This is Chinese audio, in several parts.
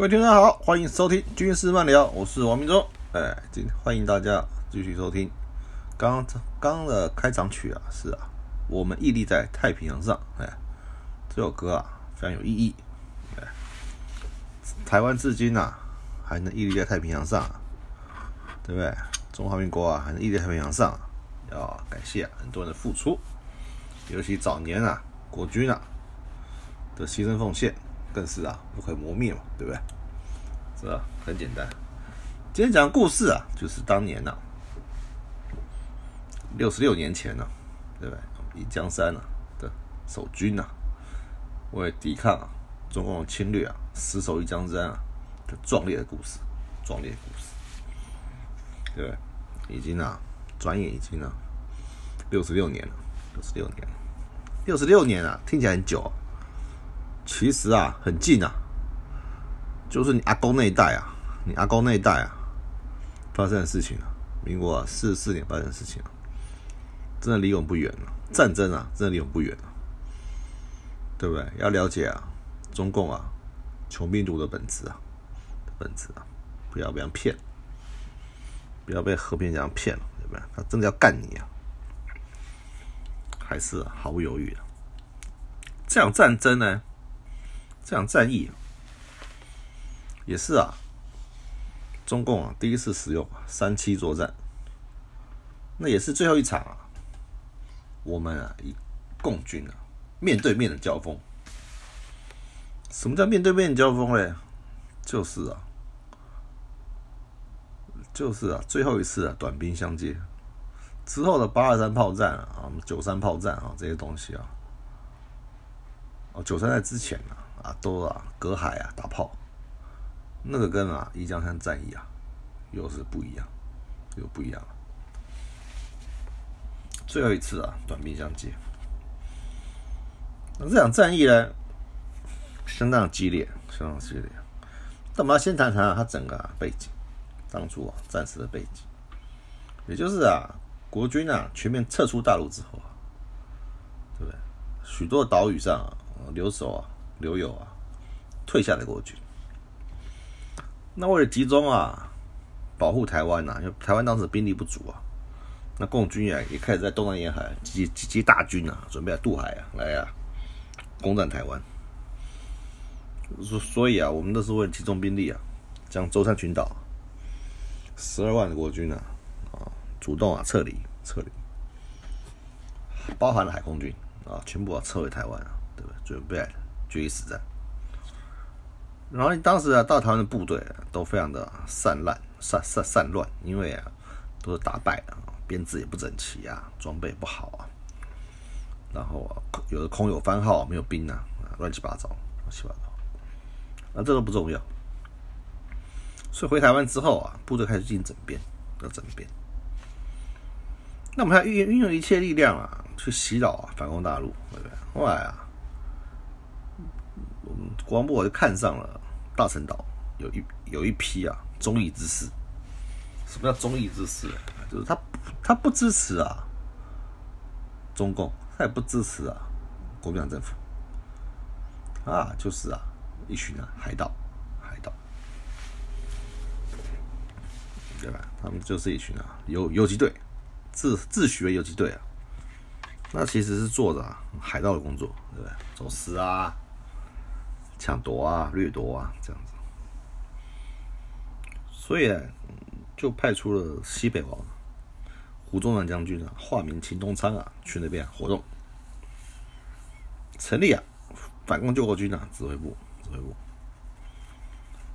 各位听众好，欢迎收听军事漫聊，我是王明忠。哎，今欢迎大家继续收听。刚刚的开场曲啊，是啊，我们屹立在太平洋上。哎，这首歌啊，非常有意义。哎，台湾至今啊，还能屹立在太平洋上，对不对？中华民国啊，还能屹立在太平洋上，要感谢很多人的付出，尤其早年啊，国军啊的牺牲奉献。更是啊，不可磨灭嘛，对不对？是吧很简单。今天讲的故事啊，就是当年呐，六十六年前呢，对不对？以江山啊的守军呐，为抵抗啊中共的侵略啊，死守一江山啊的壮烈的故事，壮烈的故事，对不对？已经啊，转眼已经啊，六十六年了，六十六年了，六十六年啊，听起来很久。其实啊，很近啊，就是你阿公那一代啊，你阿公那一代啊，发生的事情啊，民国四十四年发生的事情啊，真的离我们不远了。战争啊，真的离我们不远了，对不对？要了解啊，中共啊，穷病毒的本质啊，本质啊，不要被人骗，不要被和平这样骗了，对不对？他真的要干你啊，还是毫不犹豫的。这场战争呢？这场战役也是啊，中共啊第一次使用三七作战，那也是最后一场啊，我们啊以共军啊面对面的交锋。什么叫面对面交锋嘞？就是啊，就是啊，最后一次啊短兵相接之后的八二三炮战啊，九三炮战啊这些东西啊，哦九三在之前啊。啊，都啊，隔海啊，打炮，那个跟啊，一江山战役啊，又是不一样，又不一样了。最后一次啊，短兵相接。那这场战役呢，相当激烈，相当激烈。那我们要先谈谈它整个背景，当初啊，战时的背景，也就是啊，国军啊全面撤出大陆之后啊，对不对？许多岛屿上啊，留守啊。留有啊，退下的国军。那为了集中啊，保护台湾呐，因为台湾当时兵力不足啊，那共军啊也开始在东南沿海集结集结大军啊，准备渡海啊，来啊，攻占台湾。所所以啊，我们都是为了集中兵力啊，将舟山群岛十二万的国军啊，啊，主动啊撤离撤离，包含了海空军啊，全部要撤回台湾啊，对不对？准备。决一死战，然后当时啊，到台湾的部队都非常的散乱、散散散乱，因为啊，都是打败了，编制也不整齐啊，装备不好啊，然后啊，有的空有番号，没有兵啊，乱七八糟，乱七八糟，那这都不重要。所以回台湾之后啊，部队开始进行整编，要整编。那我们还运运用一切力量啊，去洗脑啊，反攻大陆，对不对？后来啊。国防部就看上了大陈岛，有一有一批啊忠义之士。什么叫忠义之士？就是他他不支持啊中共，他也不支持啊国民党政府啊，就是啊一群啊海盗，海盗，对吧？他们就是一群啊游游击队，自自诩为游击队啊，那其实是做着海盗的工作，对不对？走私啊。抢夺啊，掠夺啊，这样子，所以就派出了西北王胡宗南将军啊，化名秦东昌啊，去那边活动，成立啊反攻救国军啊指挥部，指挥部，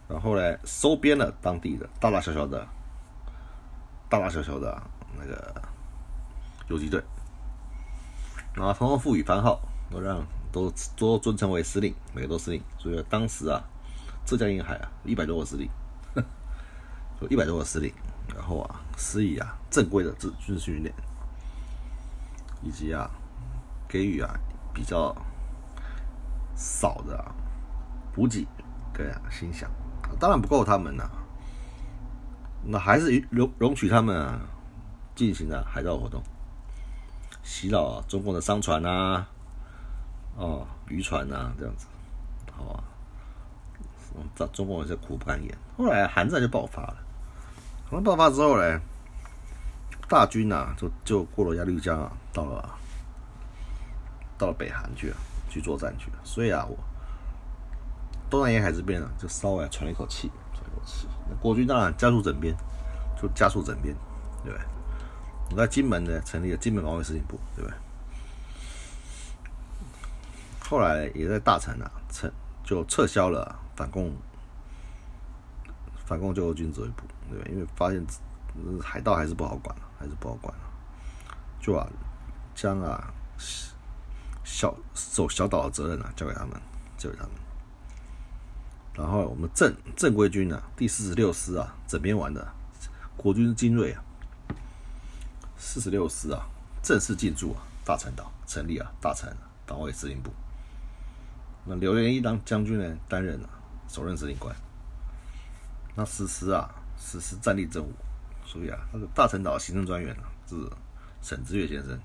然后呢收编了当地的大大小小的、大大小小的那个游击队，然后统统赋予番号，都让。都都尊称为司令，每个都司令。所以当时啊，浙江沿海啊，一百多个司令，就一百多个司令，然后啊，施以啊正规的军军事训练，以及啊给予啊比较少的补给跟薪饷，当然不够他们呐，那还是容容许他们啊进行了海盗活动，洗脑中共的商船啊。哦，渔船呐，这样子，好啊，中中国人是苦不堪言。后来韩战就爆发了，韩战爆发之后呢，大军呐就就过了鸭绿江啊，到了到了北韩去了，去作战去了。所以啊，我东南沿海这边啊，就稍微喘了一口气，喘一口气。那国军当然加速整编，就加速整编，对不对？我在金门呢成立了金门防卫司令部，对不对？后来也在大城啊，撤就撤销了反共反共救国军指挥部，对？因为发现海盗还是不好管了，还是不好管了，就啊将啊小守小岛的责任啊交给他们，交给他们。然后我们正正规军啊，第四十六师啊，整编完的国军精锐啊，四十六师啊，正式进驻啊大陈岛，成立啊大陈防卫司令部。那刘元一当将军呢，担任了首任司令官。那此时啊，实施战力政务，所以啊，那个大陈岛行政专员啊是沈之岳先生，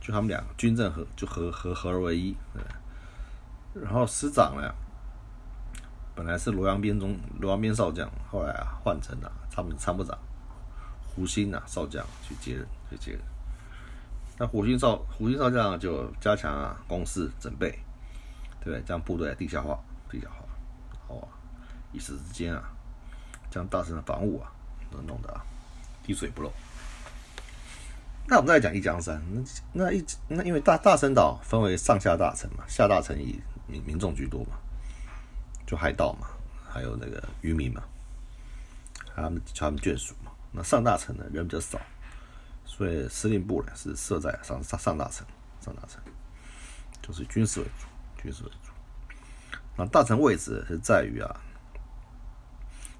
就他们俩军政合就合合合而为一。然后师长呢，本来是罗阳边中罗阳边少将，后来啊换成了参参谋长胡鑫啊少将去接任，去接任。那虎星少虎星少将就加强啊攻势准备，对不对？将部队地下化，地下化，好啊，一时之间啊，将大城的防务啊都弄得啊滴水不漏。那我们再讲一江山，那那一那因为大大陈岛分为上下大城嘛，下大城以民民众居多嘛，就海盗嘛，还有那个渔民嘛，他们他们眷属嘛。那上大城呢人比较少。所以司令部呢是设在上上上大城，上大城就是军事为主，军事为主。那大城位置是在于啊，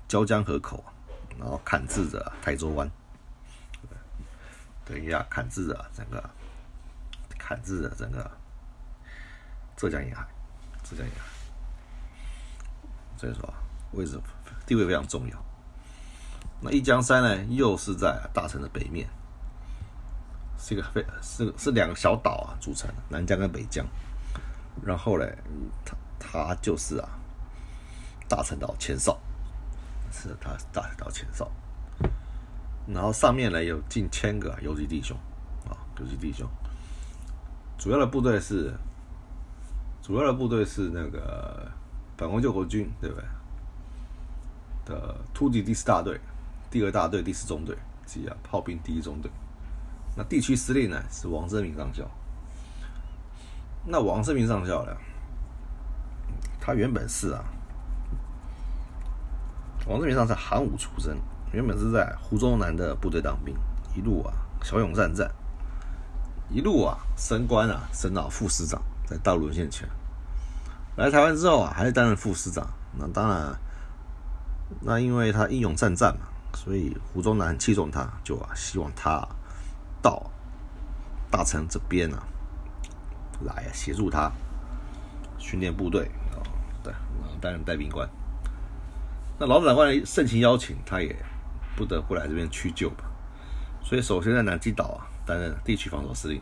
椒江河口，然后砍制着台州湾，等一下砍制着整个，砍制着整个浙江沿海，浙江沿海。所以说位置地位非常重要。那一江山呢，又是在大城的北面。是一个非是是两个小岛啊组成，南疆跟北疆。然后嘞，它它就是啊，大陈岛前哨，是它大陈岛前哨。然后上面呢有近千个游击弟兄啊，游击弟兄。主要的部队是主要的部队是那个反攻救国军，对不对？的突击第四大队、第二大队、第四中队及啊炮兵第一中队。那地区司令呢是王正明上校。那王正明上校呢，他原本是啊，王正明上校韩武出身，原本是在湖州南的部队当兵，一路啊骁勇善战，一路啊升官啊升到副师长，在大陆沦陷前，来台湾之后啊还是担任副师长。那当然，那因为他英勇善战嘛，所以湖州南器重他，就啊希望他。到大城这边啊，来协助他训练部队啊，对，担任带兵官。那老长官盛情邀请，他也不得不来这边屈就吧。所以首先在南极岛啊担任地区防守司令，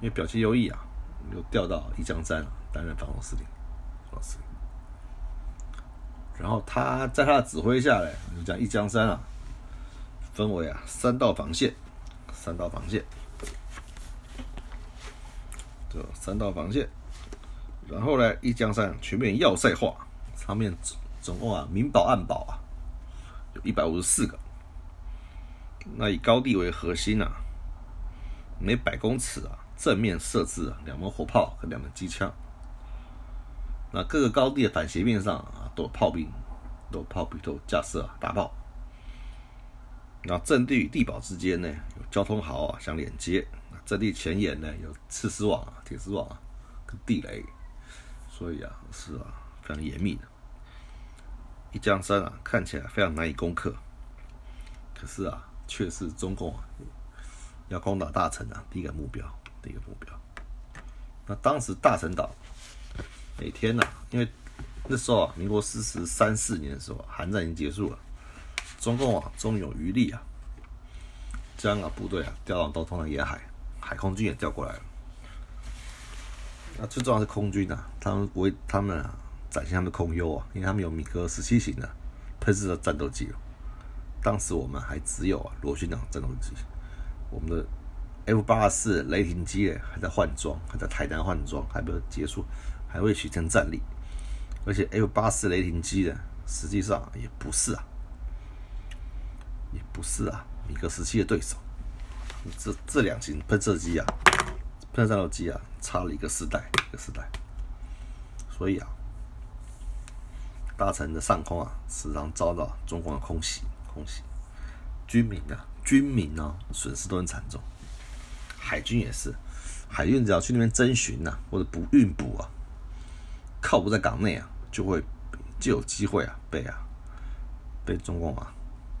因为表现优异啊，又调到一江山担任防守司令。司令。然后他在他的指挥下来，就讲一江山啊，分为啊三道防线。三道防线，这三道防线，然后呢，一江山全面要塞化，上面总共啊明堡暗堡啊，有一百五十四个。那以高地为核心啊，每百公尺啊正面设置两门火炮和两门机枪。那各个高地的反斜面上啊都有炮兵，都有炮兵都有架设啊大炮。那阵地与地堡之间呢，有交通壕啊相连接。阵地前沿呢，有刺丝网啊、铁丝网啊跟地雷，所以啊是啊非常严密的。一江山啊看起来非常难以攻克，可是啊却是中共啊要攻打大陈啊第一个目标，第一个目标。那当时大陈岛每天呢，因为那时候啊民国四十三四年的时候，韩战已经结束了。中共啊，终有余力啊，将啊部队啊调到到东南沿海，海空军也调过来了。啊，最重要是空军啊，他们为他们啊展现他们的空优啊，因为他们有米格十七型的喷射的战斗机。当时我们还只有啊螺旋桨战斗机，我们的 F 八四雷霆机还在换装，还在台南换装，还没有结束，还未形成战力。而且 F 八四雷霆机呢，实际上也不是啊，也不是啊米格十七的对手。这这两型喷射机啊，喷射战斗机啊，差了一个时代，一个时代。所以啊，大城的上空啊，时常遭到中共的空袭，空袭，军民啊，军民呢，损失都很惨重。海军也是，海运只要去那边征询呐，或者补运补啊，靠不在港内啊，就会就有机会啊，被啊，被中共啊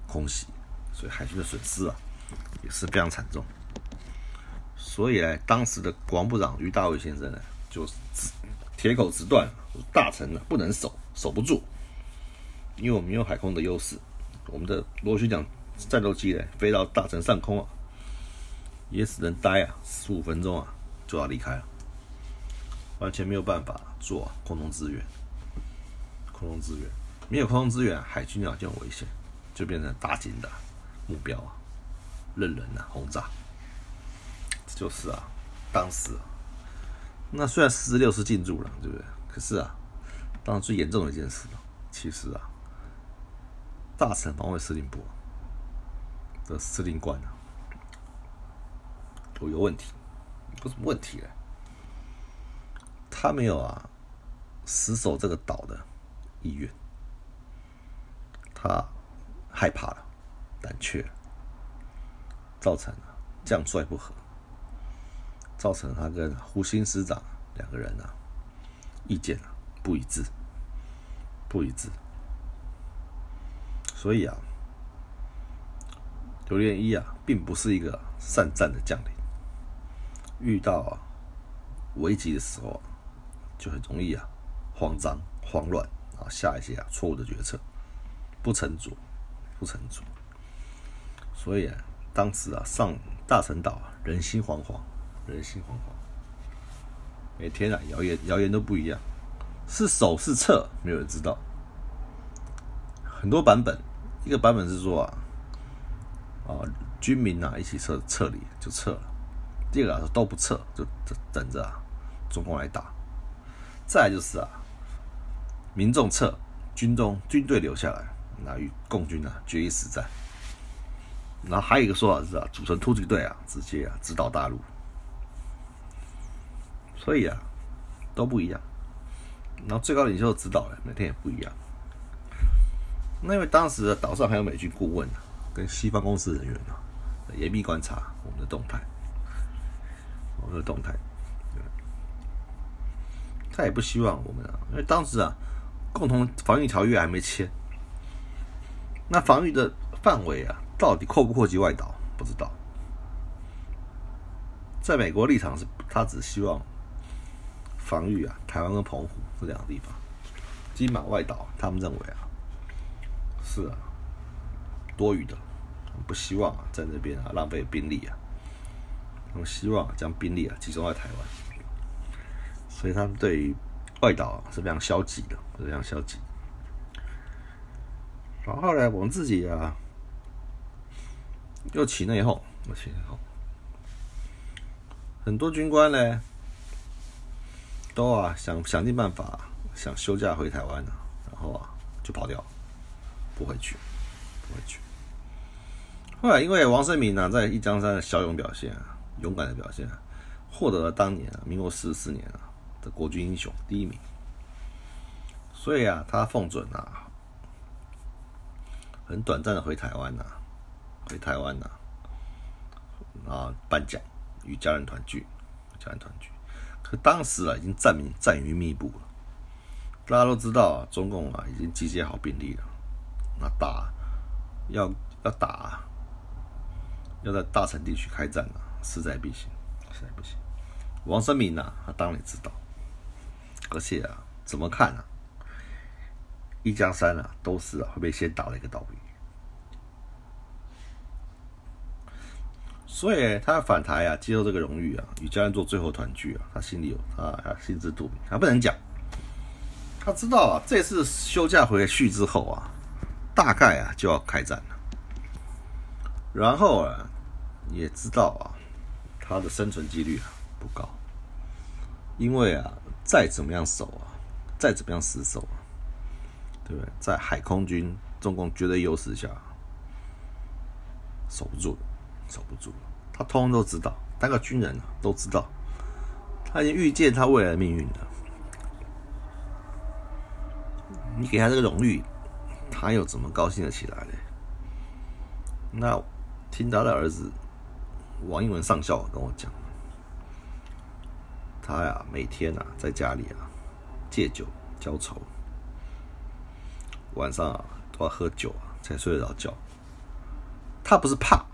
空袭，所以海军的损失啊。也是非常惨重，所以呢，当时的国防部长于大伟先生呢，就直铁口直断，大城呢不能守，守不住，因为我们没有海空的优势，我们的螺旋桨战斗机呢飞到大城上空啊，也只能待啊十五分钟啊就要离开了，完全没有办法做空中支援，空中支援没有空中支援，海军啊就很危险，就变成打紧的目标啊。任人呐轰炸，就是啊，当时那虽然四十六师进驻了，对不对？可是啊，当时最严重的一件事，其实啊，大城防卫司令部的司令官啊，都有问题，有什么问题呢？他没有啊，死守这个岛的意愿，他害怕了，胆怯。造成了将帅不和，造成他跟胡新师长两个人啊意见啊不一致，不一致。所以啊，刘连一啊并不是一个善战的将领，遇到啊危急的时候啊就很容易啊慌张慌乱啊下一些啊错误的决策，不成熟，不成熟。所以啊。当时啊，上大陈岛啊，人心惶惶，人心惶惶。每天啊，谣言谣言都不一样，是守是撤，没有人知道。很多版本，一个版本是说啊，啊，军民啊一起撤撤离就撤了；第二个说都不撤，就等着啊，中共来打。再就是啊，民众撤，军中军队留下来，那与共军啊决一死战。然后还有一个说法是啊，组成突击队啊，直接啊直捣大陆。所以啊，都不一样。然后最高领袖指导的每天也不一样。那因为当时岛上还有美军顾问啊，跟西方公司人员啊，严密观察我们的动态，我们的动态。他也不希望我们啊，因为当时啊，共同防御条约还没签，那防御的范围啊。到底扩不扩及外岛？不知道。在美国立场是，他只希望防御啊，台湾跟澎湖这两个地方。金马外岛，他们认为啊，是啊，多余的，不希望啊，在那边啊浪费兵力啊。他们希望将兵力啊集中在台湾，所以他们对于外岛啊是非常消极的，非常消极。然后呢，我们自己啊。又起内讧，又起内讧。很多军官呢，都啊想想尽办法，想休假回台湾呢，然后啊就跑掉，不回去，不回去。后来因为王生明呢在一江山的骁勇表现啊，勇敢的表现，获得了当年啊民国四十四年啊的国军英雄第一名，所以啊他奉准啊，很短暂的回台湾呐。回台湾呐，啊，颁奖与家人团聚，家人团聚。可当时啊，已经战民战云密布了。大家都知道啊，中共啊已经集结好兵力了。那打要要打，要在大城地区开战啊，势在必行，势在必行。王生明呐，他当然知道，而且啊，怎么看啊，一江山啊，都是啊会被先打了一个岛屿。所以他要反台啊，接受这个荣誉啊，与家人做最后团聚啊，他心里有他心知肚明，他不能讲。他知道啊，这次休假回去之后啊，大概啊就要开战了。然后啊，也知道啊，他的生存几率啊不高，因为啊，再怎么样守啊，再怎么样死守啊，对不对？在海空军中共绝对优势下，守不住。守不住他通通都知道，当个军人啊都知道，他已经预见他未来的命运了。你给他这个荣誉，他又怎么高兴得起来呢？那听他的儿子王英文上校跟我讲，他呀每天啊在家里啊借酒浇愁，晚上啊都要喝酒啊才睡得着觉。他不是怕。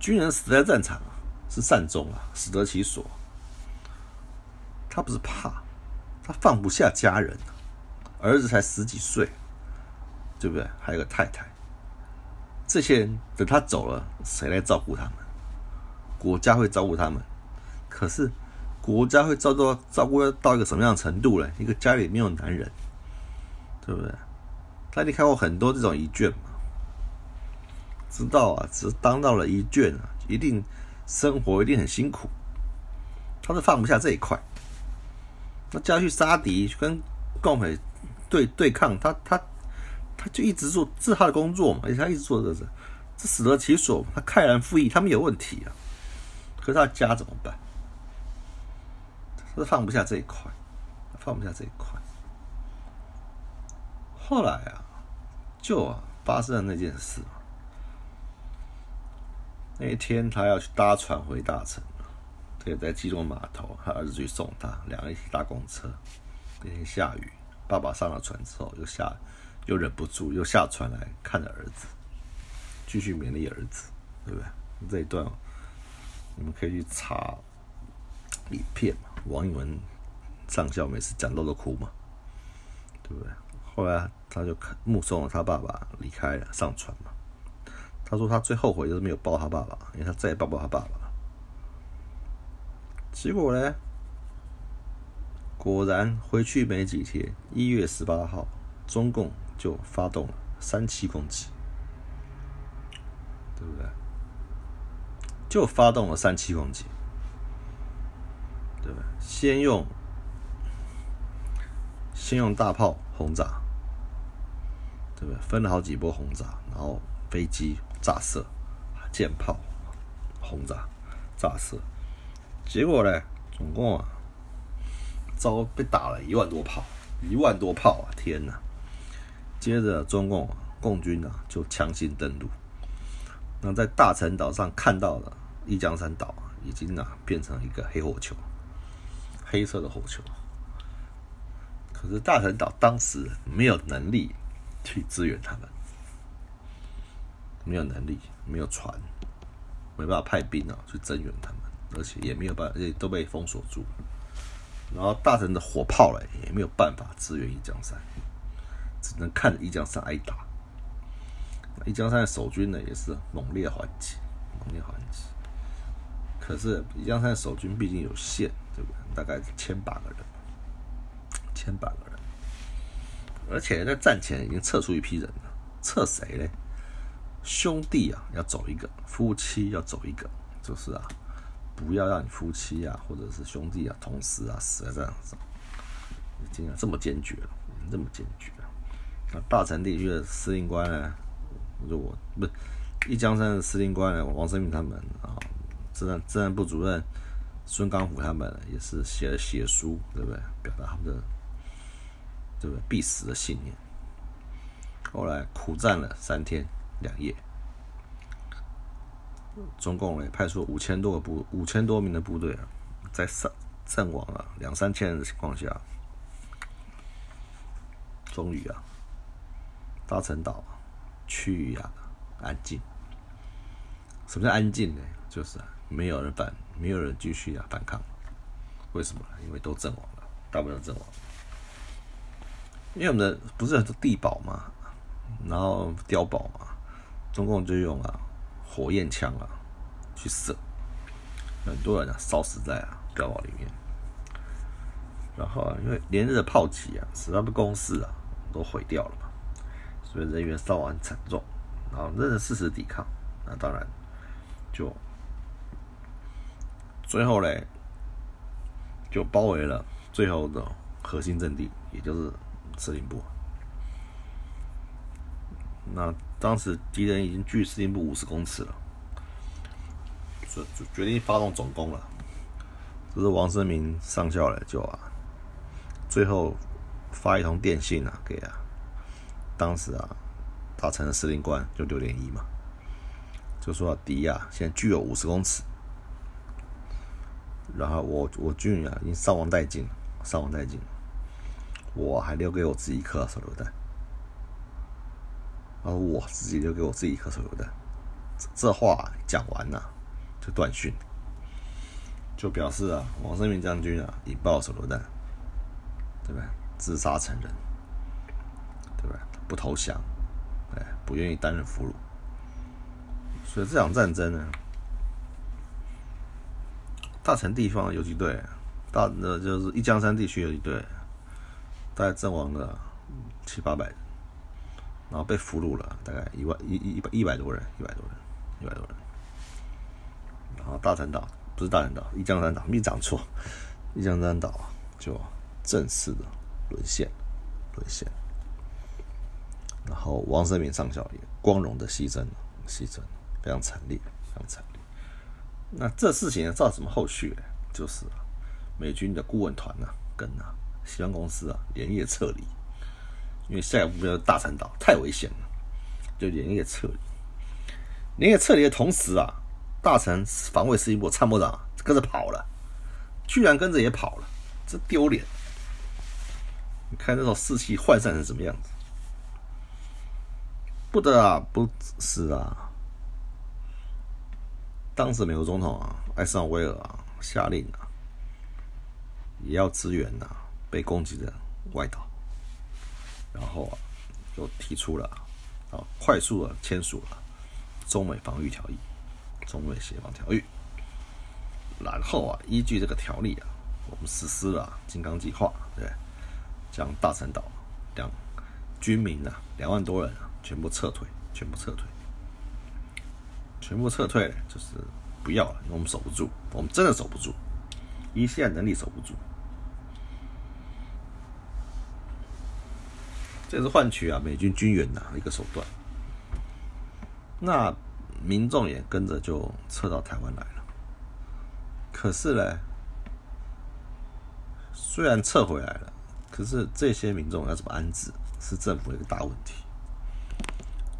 军人死在战场，是善终啊，死得其所。他不是怕，他放不下家人，儿子才十几岁，对不对？还有个太太，这些人等他走了，谁来照顾他们？国家会照顾他们，可是国家会照顾照顾到一个什么样程度呢？一个家里没有男人，对不对？他你看过很多这种遗眷嘛？知道啊，只当到了一卷啊，一定生活一定很辛苦。他是放不下这一块，那叫去杀敌，跟共匪对对抗，他他他就一直做是他的工作嘛，而且他一直做这是，这死得其所，他慨然复议，他们有问题啊。可是他家怎么办？他是放不下这一块，放不下这一块。后来啊，就啊发生了那件事。那一天，他要去搭船回大城，对，在基隆码头，他儿子去送他，两个人一起搭公车。那天下雨，爸爸上了船之后，又下，又忍不住又下船来看着儿子，继续勉励儿子，对不对？这一段你们可以去查影片嘛。王一文上校每次讲到都哭嘛，对不对？后来他就看目送了他爸爸离开了，上船嘛。他说他最后悔就是没有抱他爸爸，因为他再也抱不到他爸爸了。结果呢，果然回去没几天，一月十八号，中共就发动了三七攻击，对不对？就发动了三七攻击，对不对？先用先用大炮轰炸，对不对？分了好几波轰炸，然后飞机。炸射，舰炮轰炸，炸射，结果呢，总共啊，遭被打了一万多炮，一万多炮啊！天哪！接着中共共军啊就强行登陆，那在大陈岛上看到了一江山岛，已经啊变成一个黑火球，黑色的火球。可是大陈岛当时没有能力去支援他们。没有能力，没有船，没办法派兵啊去增援他们，而且也没有办法，而且都被封锁住。然后大臣的火炮嘞，也没有办法支援一江山，只能看着一江山挨打。一江山的守军呢，也是猛烈还击，猛烈还击。可是，一江山守军毕竟有限，对不对？大概千把个人，千把个人，而且在战前已经撤出一批人了，撤谁嘞？兄弟啊，要走一个；夫妻要走一个，就是啊，不要让你夫妻啊，或者是兄弟啊，同时啊死在这样子，已经这么坚决了，这么坚决了。那大城地区的司令官呢，就我不是一江山的司令官呢，王生明他们啊，自然自然部主任孙刚虎他们也是写了血书，对不对？表达他们的对不对必死的信念。后来苦战了三天。两夜，中共呢派出五千多个部五千多名的部队啊，在上阵亡啊两三千人的情况下，终于啊，大陈岛区域啊安静。什么叫安静呢？就是啊，没有人反，没有人继续啊反抗。为什么？因为都阵亡了，大部分阵亡。因为我们的不是很多地堡嘛，然后碉堡嘛。中共就用啊火焰枪啊去射，很多人啊烧死在啊碉堡里面。然后啊，因为连日的炮击啊，使他们攻势啊都毁掉了嘛，所以人员伤亡惨重。然后仍然誓死抵抗，那当然就最后嘞就包围了最后的核心阵地，也就是司令部。那当时敌人已经距司令部五十公尺了，就决定发动总攻了。这是王生明上校来救啊，最后发一通电信啊，给啊，当时啊，大成的司令官就六点一嘛，就说敌啊，现在距有五十公尺，然后我我军啊已经伤亡殆尽，伤亡殆尽，我还留给我自己一颗手榴弹。而我自己留给我自己一颗手榴弹，这话讲完了就断讯，就表示啊，王生明将军啊引爆手榴弹，对吧？自杀成人，对吧？不投降，哎，不愿意担任俘虏，所以这场战争呢，大城地方游击队，大那就是一江山地区游击队，大概阵亡了七八百人。然后被俘虏了，大概一万一一百一百多人，一百多人，一百多人。然后大陈岛不是大陈岛，一江山岛，没讲错，一江山岛就正式的沦陷，沦陷。然后王生明上校也光荣的牺牲了，牺牲了非常惨烈，非常惨烈。那这事情造什么后续？就是美军的顾问团呢，跟啊西方公司啊连夜撤离。因为下一步目标大陈岛太危险了，就连夜撤离。连夜撤离的同时啊，大陈防卫司令部参谋长跟着跑了，居然跟着也跑了，这丢脸！你看那种士气涣散成什么样子？不得啊，不是啊！当时美国总统啊，艾森豪威尔啊，下令啊，也要支援呐被攻击的外岛。然后啊，就提出了啊，快速的签署了中美防御条约、中美协防条约。然后啊，依据这个条例啊，我们实施了金刚计划，对，将大陈岛两军民啊两万多人啊全部撤退，全部撤退，全部撤退，就是不要了，因为我们守不住，我们真的守不住，一线能力守不住。这是换取啊美军军援的一个手段，那民众也跟着就撤到台湾来了。可是呢，虽然撤回来了，可是这些民众要怎么安置，是政府的一个大问题。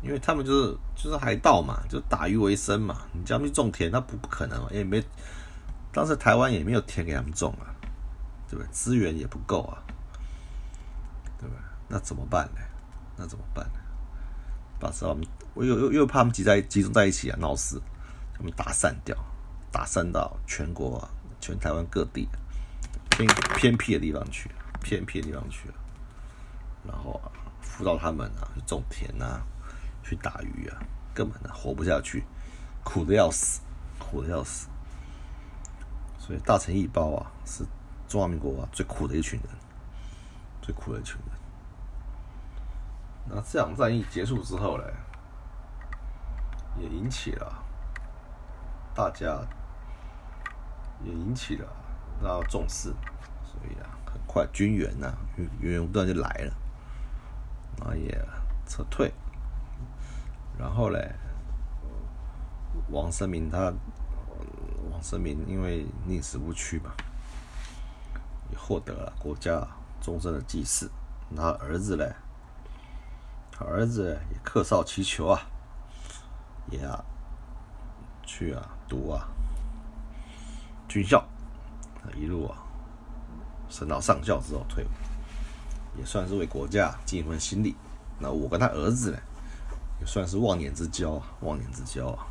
因为他们就是就是海盗嘛，就打鱼为生嘛。你叫他们种田，那不不可能，也没当时台湾也没有田给他们种啊，对不对？资源也不够啊，对不对？那怎么办呢？那怎么办呢？把他们，我又又又怕他们集在集中在一起啊，闹事，他们打散掉，打散到全国啊，全台湾各地偏偏僻的地方去，偏僻的地方去，然后啊，辅导他们啊，去种田啊，去打鱼啊，根本呢活不下去，苦的要死，苦的要死。所以大成一包啊，是中华民国啊最苦的一群人，最苦的一群人。那这场战役结束之后呢，也引起了大家，也引起了大家重视，所以啊，很快军援呐源源不断就来了，然后也撤退，然后嘞，王生明他，王生明因为宁死不屈嘛，也获得了国家终身的祭祀，他儿子嘞。儿子也克少祈求啊，也啊去啊读啊军校，一路啊升到上校之后退伍，也算是为国家尽一份心力。那我跟他儿子呢，也算是忘年之交啊，忘年之交啊。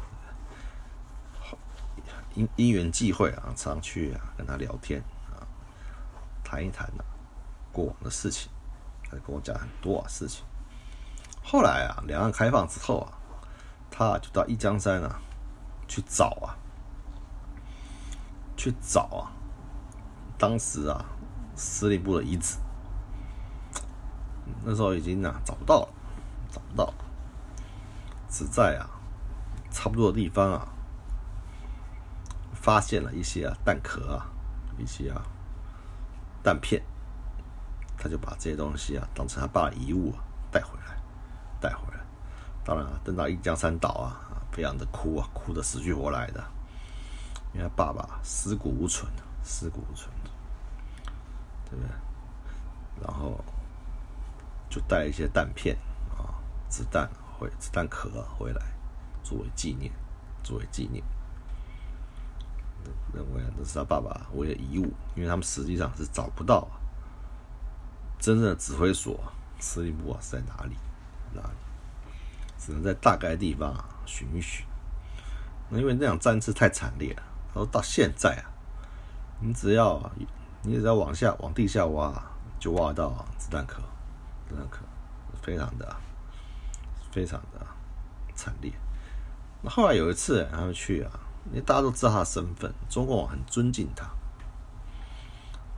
因因缘际会啊，常去啊跟他聊天啊，谈一谈啊过往的事情，他跟我讲很多啊事情。后来啊，两岸开放之后啊，他就到一江山啊去找啊，去找啊，当时啊，司令部的遗址，那时候已经啊找不到了，找不到了，只在啊差不多的地方啊，发现了一些啊弹壳啊，一些啊弹片，他就把这些东西啊当成他爸的遗物啊，带回来。当然啊，等到一江山岛啊。非常的哭啊，哭的死去活来的，因为他爸爸尸骨无存，尸骨无存，对不对？然后就带一些弹片啊、子弹回子弹壳回来，作为纪念，作为纪念。认为这是他爸爸为了遗物，因为他们实际上是找不到真正的指挥所、司令部啊是在哪里，哪里？只能在大概地方。寻一寻，那因为那场战事太惨烈了，然后到现在啊，你只要你只要往下往地下挖，就挖到子弹壳，子弹壳非常的非常的惨烈。那后来有一次他们去啊，因为大家都知道他的身份，中共很尊敬他。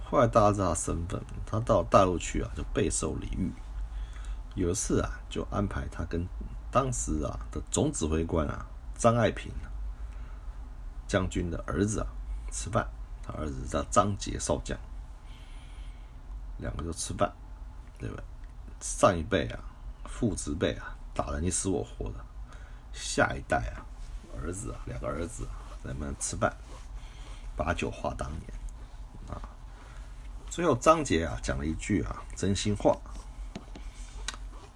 后来大家知道他身份，他到大陆去啊，就备受礼遇。有一次啊，就安排他跟。当时啊的总指挥官啊张爱萍将军的儿子啊吃饭，他儿子叫张杰少将，两个就吃饭，对吧？上一辈啊父子辈啊打得你死我活的，下一代啊儿子啊两个儿子咱们吃饭，把酒话当年啊。最后张杰啊讲了一句啊真心话，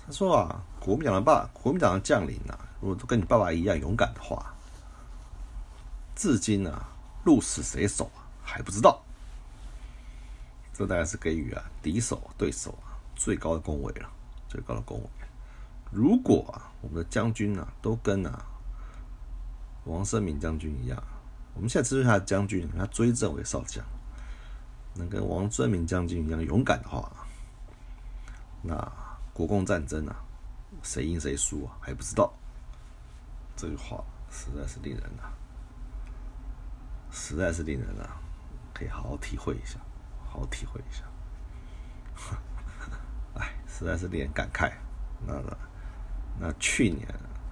他说啊。国民党的爸，国民党的将领啊，如果都跟你爸爸一样勇敢的话，至今啊，鹿死谁手啊还不知道。这大概是给予啊敌手对手啊最高的恭维了，最高的恭维。如果啊我们的将军啊都跟啊王生明将军一样，我们现在支持他的将军，他追赠为少将，能跟王尊明将军一样勇敢的话，那国共战争啊。谁赢谁输啊？还不知道。这句话实在是令人啊，实在是令人啊，可以好好体会一下，好好体会一下。哎，实在是令人感慨。那那去年、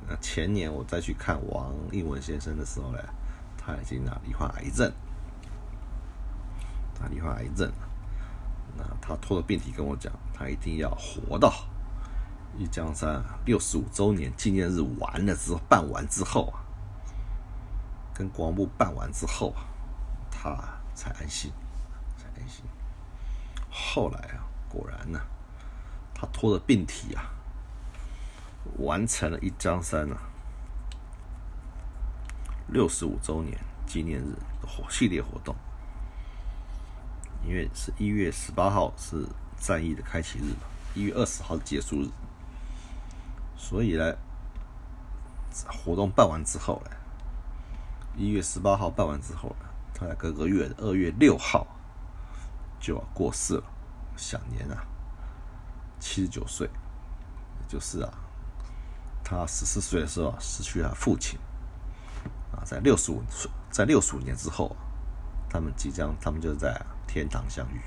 那前年我再去看王应文先生的时候呢，他已经啊罹患癌症，他罹患癌症了。那他拖着病体跟我讲，他一定要活到。一江山六十五周年纪念日完了之后，办完之后啊，跟国防部办完之后啊，他才安心，才安心。后来啊，果然呢，他拖着病体啊，完成了一江山啊六十五周年纪念日的活系列活动，因为是一月十八号是战役的开启日嘛，一月二十号结束日。所以呢，活动办完之后呢，一月十八号办完之后呢，他在隔个月的二月六号就要过世了，享年啊七十九岁，就是啊，他十四岁的时候失去了父亲，啊，在六十五岁，在六十五年之后啊，他们即将，他们就在天堂相遇，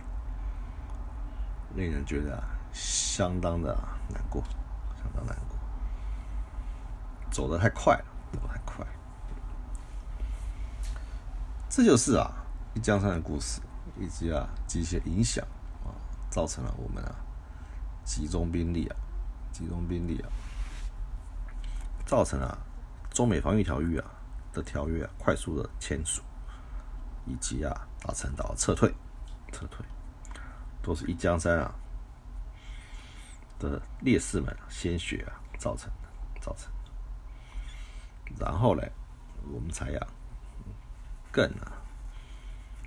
令人觉得相当的难过，相当难过。走得太快了，走得太快。这就是啊，一江山的故事，以及啊，这些影响啊，造成了我们啊，集中兵力啊，集中兵力啊，造成了中美防御条约啊的条约啊快速的签署，以及啊，大陈岛撤退，撤退，都是一江山啊的烈士们鲜血啊造成的，造成。然后呢，我们才要更啊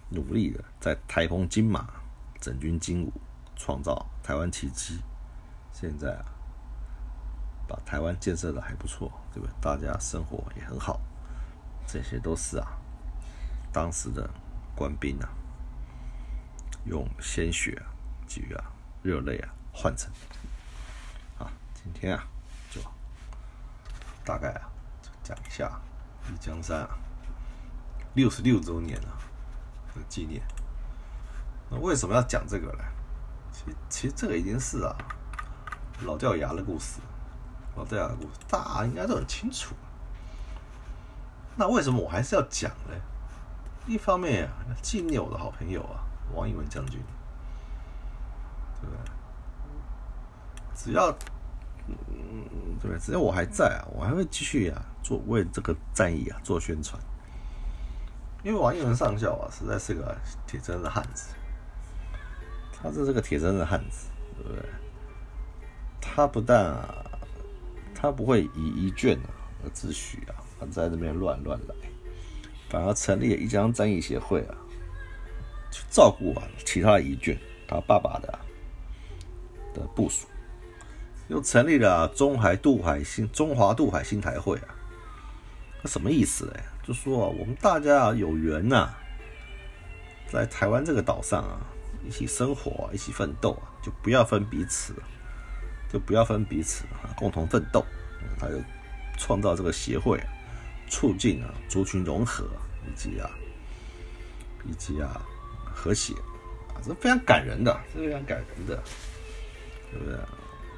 努力的在台风金马整军精武，创造台湾奇迹。现在啊，把台湾建设的还不错，对不对？大家生活也很好，这些都是啊，当时的官兵啊，用鲜血啊，给予啊热泪啊换成。啊，今天啊，就大概啊。讲一下一江山啊，六十六周年啊的纪念。那为什么要讲这个呢？其其实这个已经是啊老掉牙的故事，老掉牙的故事，大家应该都很清楚。那为什么我还是要讲呢？一方面啊，纪念我的好朋友啊，王一文将军，对不对？只要，对，只要我还在啊，我还会继续啊，做为这个战役啊做宣传。因为王一文上校啊，实在是个铁铮的汉子。他是这个铁铮的汉子，对不对？他不但啊，他不会以一卷啊而自诩啊，在这边乱乱来，反而成立了一江战役协会啊，去照顾啊其他的遗眷，他爸爸的的部署。又成立了中海渡海新中华渡海新台会啊，那什么意思呢？就说啊，我们大家啊有缘呐，在台湾这个岛上啊，一起生活啊，一起奋斗啊，就不要分彼此，就不要分彼此啊，共同奋斗。他就创造这个协会，促进啊族群融合以及啊以及啊和谐啊，这非常感人的，是非常感人的，对不对？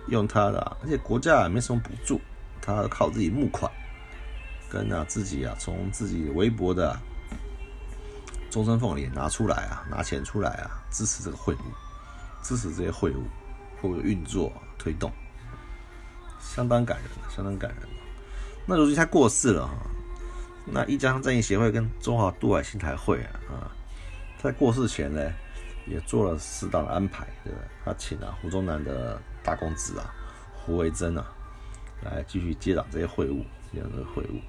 用他的，而且国家也没什么补助，他靠自己募款，跟啊自己啊从自己微薄的终身俸里拿出来啊，拿钱出来啊，支持这个会务，支持这些会务，会务运作推动，相当感人，相当感人。那如今他过世了哈，那一江战役协会跟中华渡海新台会啊啊，在过世前呢，也做了适当的安排，对不对？他请了胡宗南的。大公子啊，胡维珍啊，来继续接掌这些会务，接掌这个会务。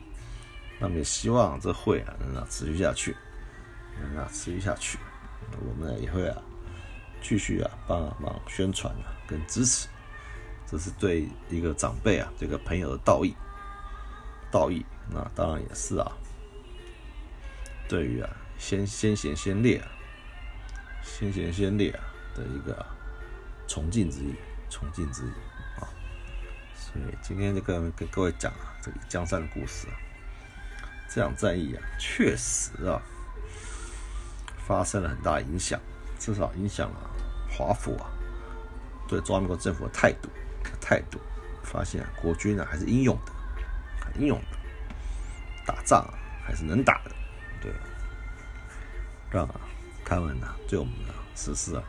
那么也希望这会啊能啊持续下去，能啊持续下去。我们也会啊继续啊帮忙宣传啊跟支持，这是对一个长辈啊这个朋友的道义。道义，那当然也是啊，对于啊先先贤先烈啊，先贤先烈啊的一个崇敬之意。崇敬之意啊，所以今天就跟跟各位讲啊，这里江山的故事啊，这场战役啊，确实啊，发生了很大影响，至少影响了华府啊对中华民国政府的态度态度，发现国军呢还是英勇的，很英勇的，打仗啊还是能打的，对，让啊他们呢对我们的实施啊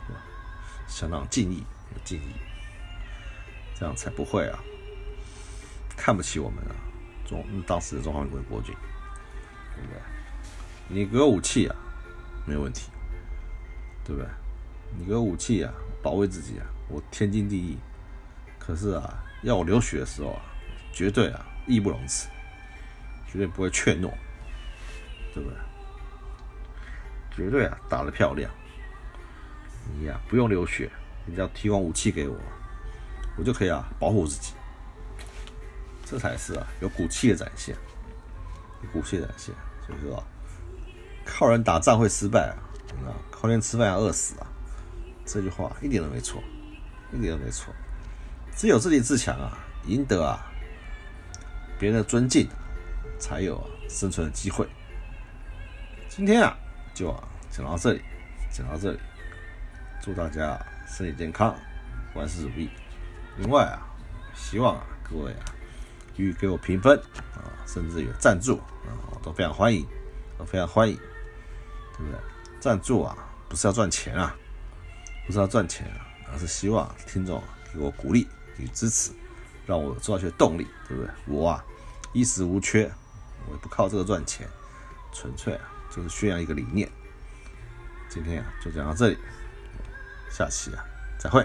相当敬意敬意。这样才不会啊，看不起我们啊，中当时的中华民国国军，对不对？你给我武器啊，没有问题，对不对？你给我武器啊，保卫自己啊，我天经地义。可是啊，要我流血的时候啊，绝对啊，义不容辞，绝对不会怯懦，对不对？绝对啊，打得漂亮。你呀，不用流血，你只要提供武器给我。我就可以啊，保护自己，这才是啊有骨气的展现，有骨气的展现。所以说，靠人打仗会失败啊，靠人吃饭要饿死啊，这句话一点都没错，一点都没错。只有自立自强啊，赢得啊别人的尊敬，才有啊生存的机会。今天啊，就啊讲到这里，讲到这里，祝大家身体健康，万事如意。另外啊，希望啊各位啊，予给我评分啊，甚至有赞助啊，都非常欢迎，都非常欢迎，对不对？赞助啊，不是要赚钱啊，不是要赚钱啊，而是希望听众给我鼓励与支持，让我做下去的动力，对不对？我啊衣食无缺，我也不靠这个赚钱，纯粹啊就是宣扬一个理念。今天啊就讲到这里，下期啊再会。